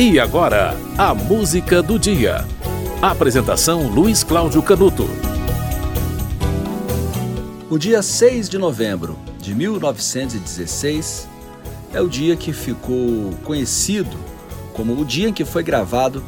E agora, a música do dia. Apresentação Luiz Cláudio Canuto. O dia 6 de novembro de 1916 é o dia que ficou conhecido como o dia em que foi gravado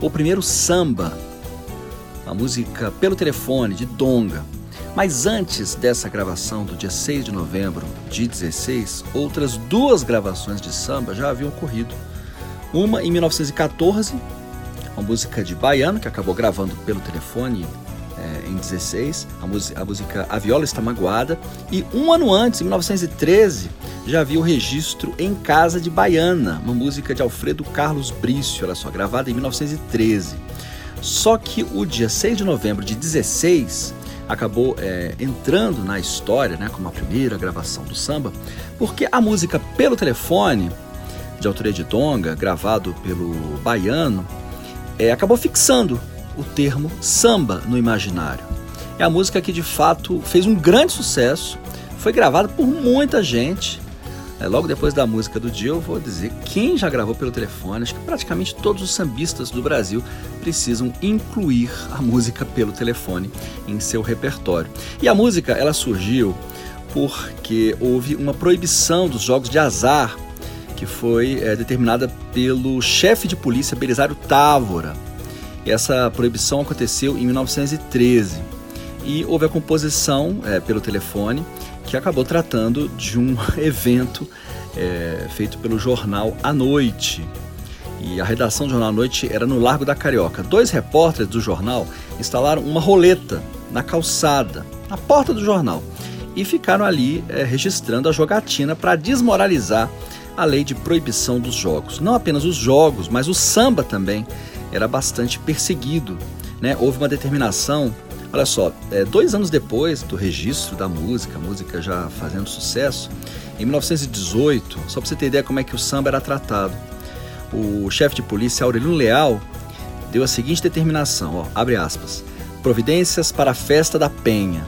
o primeiro samba, a música pelo telefone de Donga. Mas antes dessa gravação do dia 6 de novembro de 16, outras duas gravações de samba já haviam ocorrido uma em 1914, uma música de Baiano, que acabou gravando pelo telefone é, em 16, a, a música A Viola Está Magoada. E um ano antes, em 1913, já havia o registro Em Casa de Baiana, uma música de Alfredo Carlos Brício, olha só, gravada em 1913. Só que o dia 6 de novembro de 16 acabou é, entrando na história, né, como a primeira gravação do samba, porque a música pelo telefone de autoria de Donga, gravado pelo Baiano, é, acabou fixando o termo samba no imaginário. É a música que de fato fez um grande sucesso, foi gravada por muita gente. É, logo depois da música do dia, eu vou dizer quem já gravou pelo telefone. Acho que praticamente todos os sambistas do Brasil precisam incluir a música pelo telefone em seu repertório. E a música ela surgiu porque houve uma proibição dos jogos de azar que foi é, determinada pelo chefe de polícia Belisário Távora. Essa proibição aconteceu em 1913 e houve a composição é, pelo telefone que acabou tratando de um evento é, feito pelo jornal à noite. E a redação do jornal à noite era no Largo da Carioca. Dois repórteres do jornal instalaram uma roleta na calçada, na porta do jornal, e ficaram ali é, registrando a jogatina para desmoralizar a lei de proibição dos jogos. Não apenas os jogos, mas o samba também era bastante perseguido. Né? Houve uma determinação, olha só, é, dois anos depois do registro da música, a música já fazendo sucesso, em 1918, só para você ter ideia como é que o samba era tratado, o chefe de polícia Aurelino Leal deu a seguinte determinação, ó, abre aspas, providências para a festa da Penha,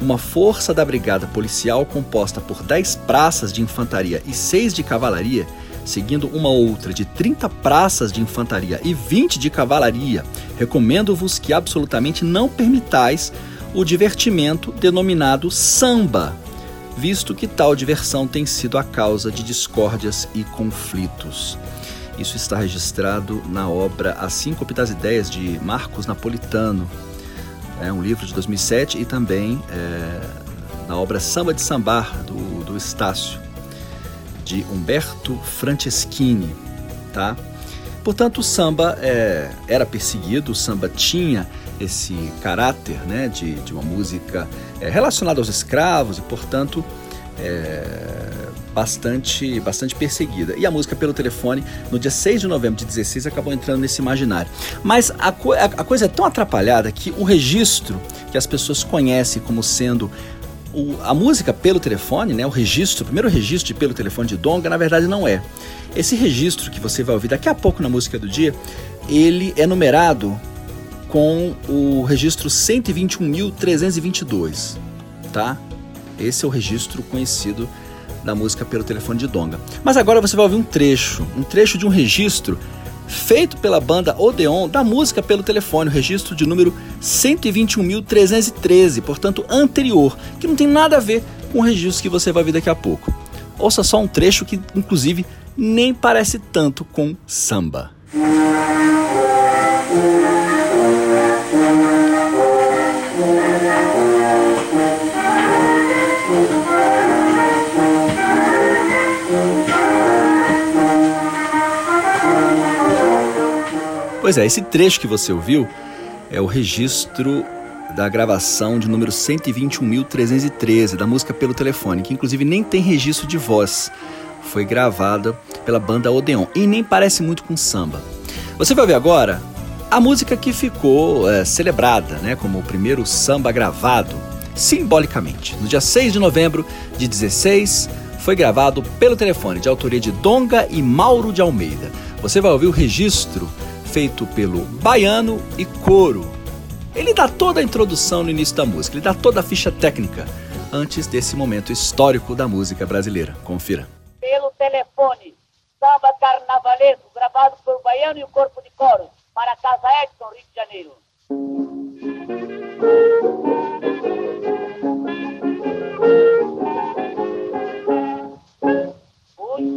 uma força da brigada policial composta por 10 praças de infantaria e 6 de cavalaria, seguindo uma outra de 30 praças de infantaria e 20 de cavalaria, recomendo-vos que absolutamente não permitais o divertimento denominado samba, visto que tal diversão tem sido a causa de discórdias e conflitos. Isso está registrado na obra As Síncope das Ideias de Marcos Napolitano, é um livro de 2007 e também é, na obra Samba de Sambar, do, do Estácio, de Humberto Franceschini, tá? Portanto, o samba é, era perseguido, o samba tinha esse caráter né, de, de uma música é, relacionada aos escravos e, portanto, é, bastante, bastante perseguida. E a música pelo telefone, no dia 6 de novembro de 16, acabou entrando nesse imaginário. Mas a, co a, coisa é tão atrapalhada que o registro que as pessoas conhecem como sendo o, a música pelo telefone, né, o registro, o primeiro registro de pelo telefone de Donga, na verdade não é. Esse registro que você vai ouvir daqui a pouco na música do dia, ele é numerado com o registro 121.322, tá? Esse é o registro conhecido da música pelo telefone de Donga. Mas agora você vai ouvir um trecho, um trecho de um registro feito pela banda Odeon da música pelo telefone, o registro de número 121.313, portanto anterior, que não tem nada a ver com o registro que você vai ver daqui a pouco. Ouça só um trecho que, inclusive, nem parece tanto com samba. Pois é, esse trecho que você ouviu é o registro da gravação de número 121.313 da música pelo telefone, que inclusive nem tem registro de voz. Foi gravada pela banda Odeon e nem parece muito com samba. Você vai ver agora a música que ficou é, celebrada né, como o primeiro samba gravado, simbolicamente. No dia 6 de novembro de 16, foi gravado pelo telefone, de autoria de Donga e Mauro de Almeida. Você vai ouvir o registro feito pelo Baiano e Coro. Ele dá toda a introdução no início da música, ele dá toda a ficha técnica antes desse momento histórico da música brasileira. Confira. Pelo telefone, samba carnavalesco, gravado por Baiano e o Corpo de Coros, para a Casa Edson, Rio de Janeiro.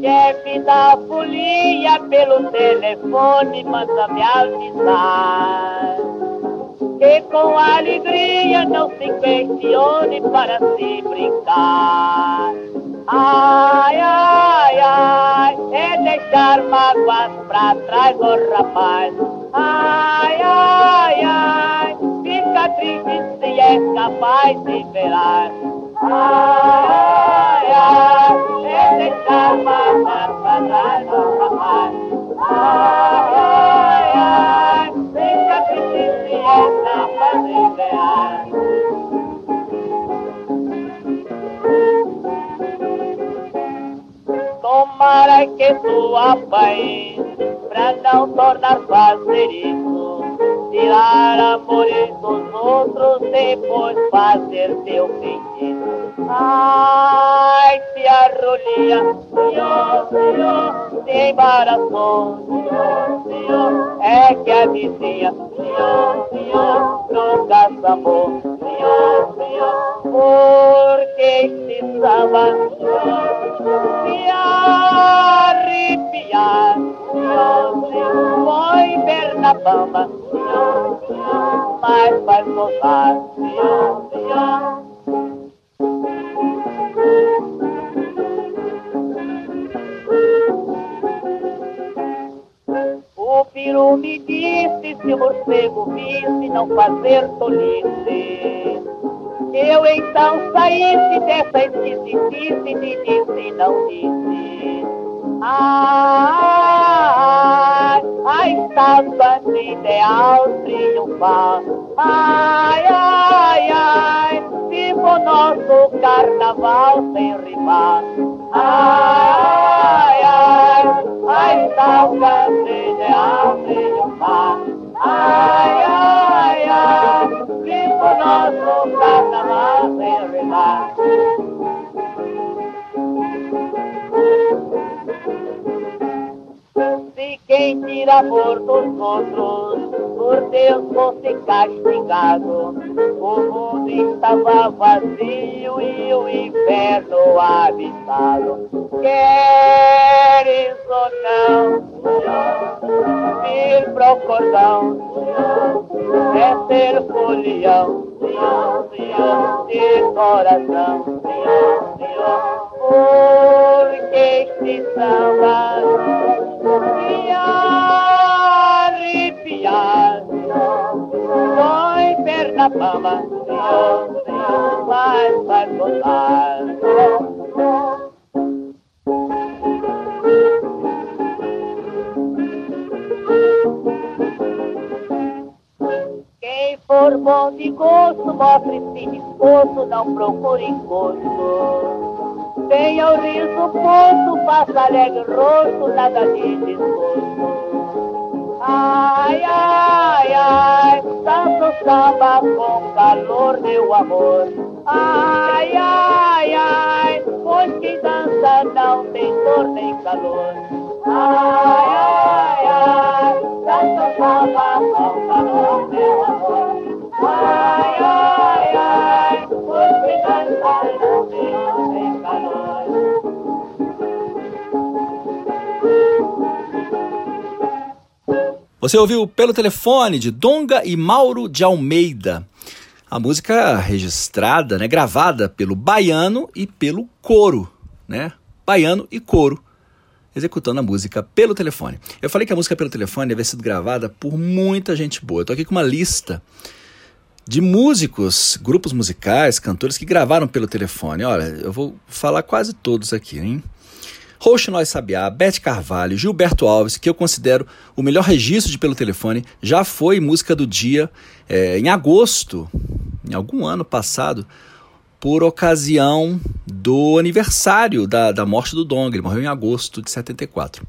Chefe da folia pelo telefone manda me avisar que com alegria não se questione para se brincar. Ai, ai, ai, é deixar mágoas pra trás, oh, rapaz. Ai, ai, ai, fica triste se é capaz de velar. Ai, Tu apanhe pra não tornar fazer isso. Tirar amores dos outros, depois fazer teu feitiço. Ai, se a rolinha, senhor, senhor, se embaraçou, senhor, senhor, é que a vizinha, senhor, senhor, nunca sambou, O peru me disse se morcego visse não fazer tolice. Eu então saísse dessa esquisitice e disse não disse. Ai, a estátua de ideal triunfar. Ai, ai, ai, viva o nosso carnaval sem rimar. Ai, ai, a estátua de ideal triunfar. Ai, ai, ai, viva o nosso carnaval sem rimar. Se quem tira amor dos outros, por Deus fosse castigado, o mundo estava vazio e o inferno habitado. Queres ou não, vir pro cordão, é ser folião, de coração, porque este samba Senhor, Senhor, mas vai gozar. Quem for bom de gosto, mostre-se disposto, não procure encosto. Tenha o riso posto, faça alegre rosto, nada de desgosto. Ai, ai, ai, samba com calor, meu amor. Ai, ai, ai, pois quem dança não tem dor nem calor. Ai, ai, ai, samba com calor, meu amor. Você ouviu pelo telefone de Donga e Mauro de Almeida. A música registrada, né, gravada pelo baiano e pelo coro, né? Baiano e coro, executando a música pelo telefone. Eu falei que a música pelo telefone havia sido gravada por muita gente boa. Eu tô aqui com uma lista de músicos, grupos musicais, cantores que gravaram pelo telefone. Olha, eu vou falar quase todos aqui, hein? Nós Sabiá, Bete Carvalho, Gilberto Alves, que eu considero o melhor registro de pelo telefone, já foi música do dia é, em agosto, em algum ano passado, por ocasião do aniversário da, da morte do Dong. Ele morreu em agosto de 74.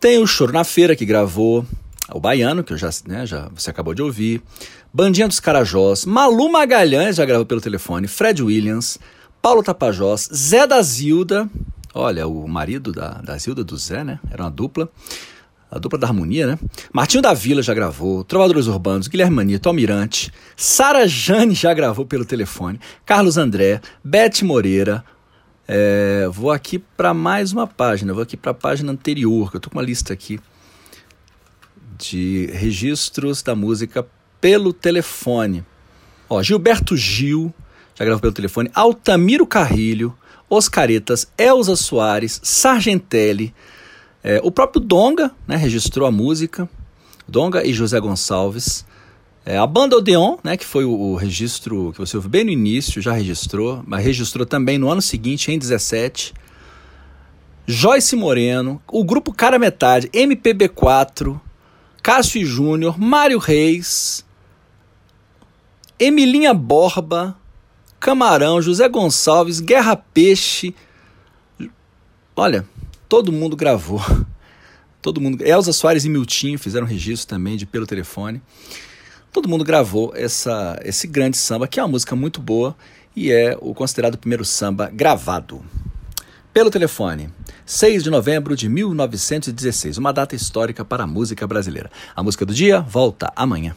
Tem o Choro na Feira, que gravou o Baiano, que eu já, né, já você acabou de ouvir. Bandinha dos Carajós, Malu Magalhães já gravou pelo telefone, Fred Williams, Paulo Tapajós, Zé da Zilda, Olha, o marido da, da Zilda do Zé, né? Era uma dupla. A dupla da harmonia, né? Martinho da Vila já gravou, Trovadores Urbanos, Guilherme Manito, Almirante, Sara Jane já gravou pelo telefone, Carlos André, Bete Moreira. É, vou aqui para mais uma página, vou aqui para a página anterior, que eu tô com uma lista aqui de registros da música pelo telefone. Ó, Gilberto Gil, já gravou pelo telefone, Altamiro Carrilho, Oscaretas, Elza Soares, Sargentelli, é, o próprio Donga né, registrou a música, Donga e José Gonçalves. É, a banda Odeon, né, que foi o, o, registro que você ouviu bem no início, já registrou, mas registrou também no ano seguinte, em 17. Joyce Moreno, o grupo Cara Metade, MPB4, Cássio Júnior, Mário Reis, Emilinha Borba, Camarão, José Gonçalves, Guerra Peixe. Olha, todo mundo gravou. Todo mundo. Elza Soares e Miltinho fizeram registro também de pelo telefone. Todo mundo gravou essa, esse grande samba, que é uma música muito boa e é o considerado primeiro samba gravado. Pelo telefone, 6 de novembro de 1916, uma data histórica para a música brasileira. A música do dia volta amanhã.